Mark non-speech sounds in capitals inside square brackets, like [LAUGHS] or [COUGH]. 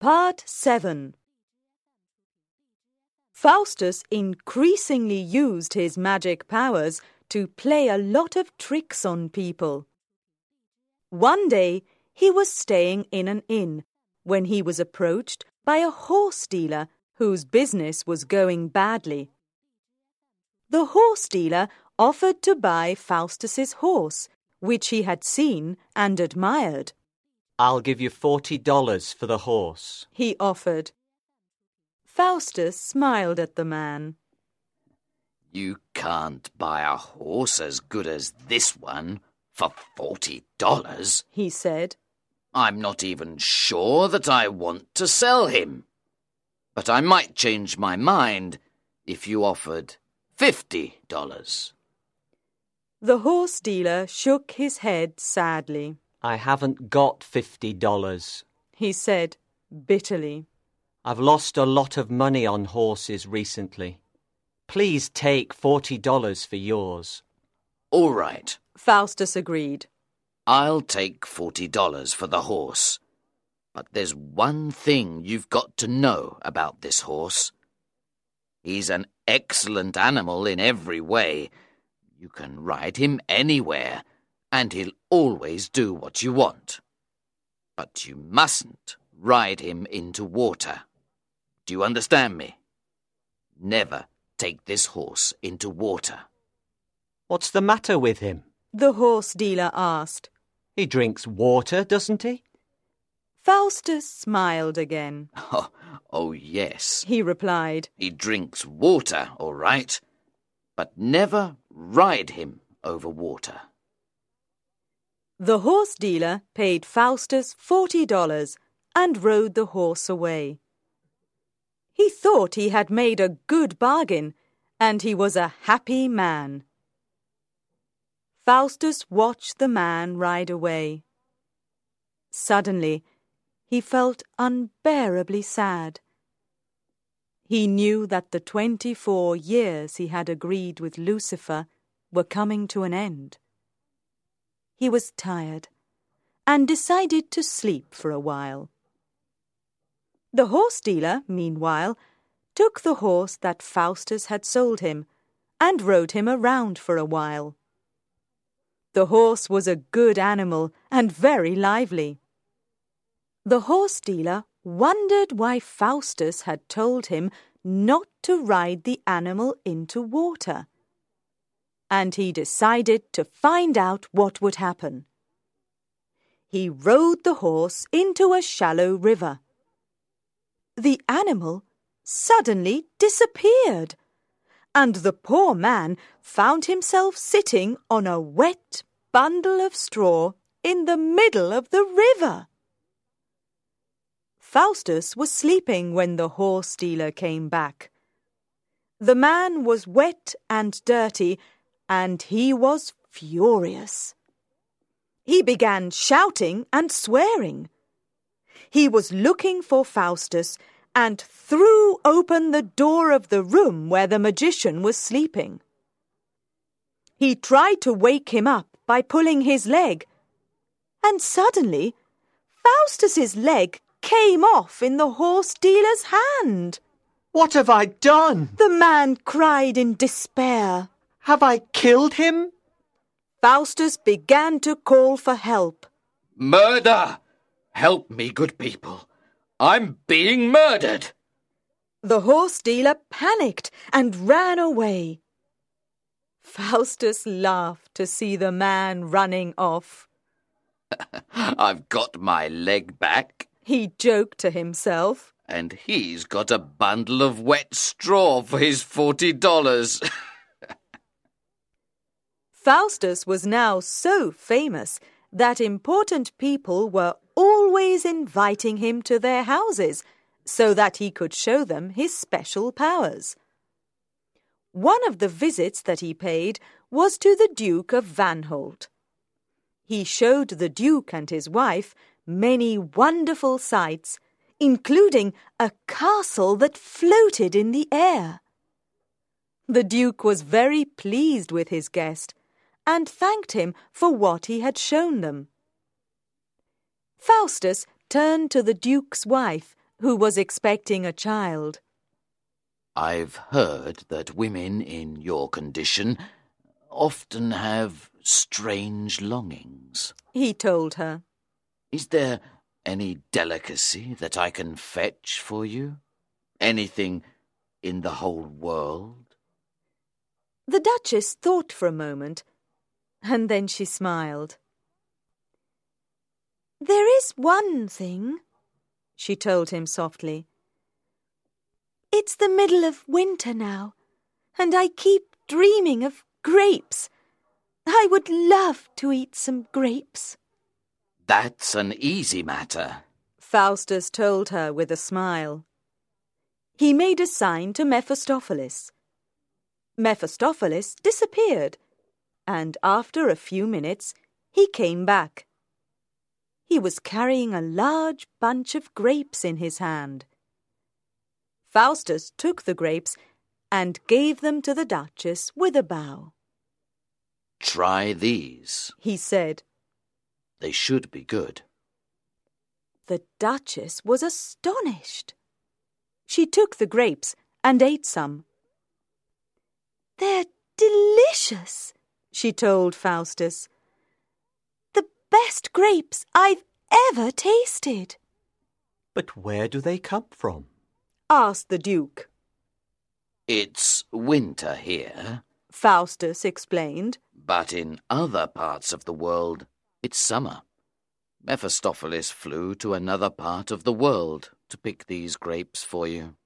Part 7 Faustus increasingly used his magic powers to play a lot of tricks on people. One day he was staying in an inn when he was approached by a horse dealer whose business was going badly. The horse dealer offered to buy Faustus's horse, which he had seen and admired. I'll give you forty dollars for the horse. He offered. Faustus smiled at the man. You can't buy a horse as good as this one for forty dollars, he said. I'm not even sure that I want to sell him. But I might change my mind if you offered fifty dollars. The horse dealer shook his head sadly. I haven't got fifty dollars, he said bitterly. I've lost a lot of money on horses recently. Please take forty dollars for yours. All right, Faustus agreed. I'll take forty dollars for the horse. But there's one thing you've got to know about this horse. He's an excellent animal in every way. You can ride him anywhere, and he'll always do what you want. But you mustn't ride him into water. Do you understand me? Never take this horse into water. What's the matter with him? The horse dealer asked. He drinks water, doesn't he? Faustus smiled again. [LAUGHS] Oh, oh yes, he replied. He drinks water, all right, but never ride him over water. The horse dealer paid Faustus forty dollars and rode the horse away. He thought he had made a good bargain, and he was a happy man. Faustus watched the man ride away. Suddenly, he felt unbearably sad. He knew that the twenty four years he had agreed with Lucifer were coming to an end. He was tired and decided to sleep for a while. The horse dealer, meanwhile, took the horse that Faustus had sold him and rode him around for a while. The horse was a good animal and very lively. The horse dealer wondered why Faustus had told him not to ride the animal into water. And he decided to find out what would happen. He rode the horse into a shallow river. The animal suddenly disappeared, and the poor man found himself sitting on a wet bundle of straw in the middle of the river. Faustus was sleeping when the horse dealer came back. The man was wet and dirty, and he was furious. He began shouting and swearing. He was looking for Faustus and threw open the door of the room where the magician was sleeping. He tried to wake him up by pulling his leg, and suddenly Faustus's leg came off in the horse dealer's hand. What have I done? The man cried in despair. Have I killed him? Faustus began to call for help. Murder! Help me, good people. I'm being murdered. The horse dealer panicked and ran away. Faustus laughed to see the man running off. [LAUGHS] I've got my leg back, he joked to himself. And he's got a bundle of wet straw for his forty dollars. [LAUGHS] Faustus was now so famous that important people were always inviting him to their houses so that he could show them his special powers. One of the visits that he paid was to the Duke of Vanholt. He showed the Duke and his wife many wonderful sights, including a castle that floated in the air. The Duke was very pleased with his guest and thanked him for what he had shown them. Faustus turned to the Duke's wife who was expecting a child. I've heard that women in your condition often have strange longings, he told her. Is there any delicacy that I can fetch for you? Anything in the whole world? The Duchess thought for a moment, and then she smiled. There is one thing, she told him softly. It's the middle of winter now, and I keep dreaming of grapes. I would love to eat some grapes. That's an easy matter, Faustus told her with a smile. He made a sign to Mephistopheles. Mephistopheles disappeared, and after a few minutes he came back. He was carrying a large bunch of grapes in his hand. Faustus took the grapes and gave them to the Duchess with a bow. Try these, he said. They should be good. The Duchess was astonished. She took the grapes and ate some. They're delicious, she told Faustus. The best grapes I've ever tasted. But where do they come from? asked the Duke. It's winter here, Faustus explained. But in other parts of the world, it's summer. Mephistopheles flew to another part of the world to pick these grapes for you.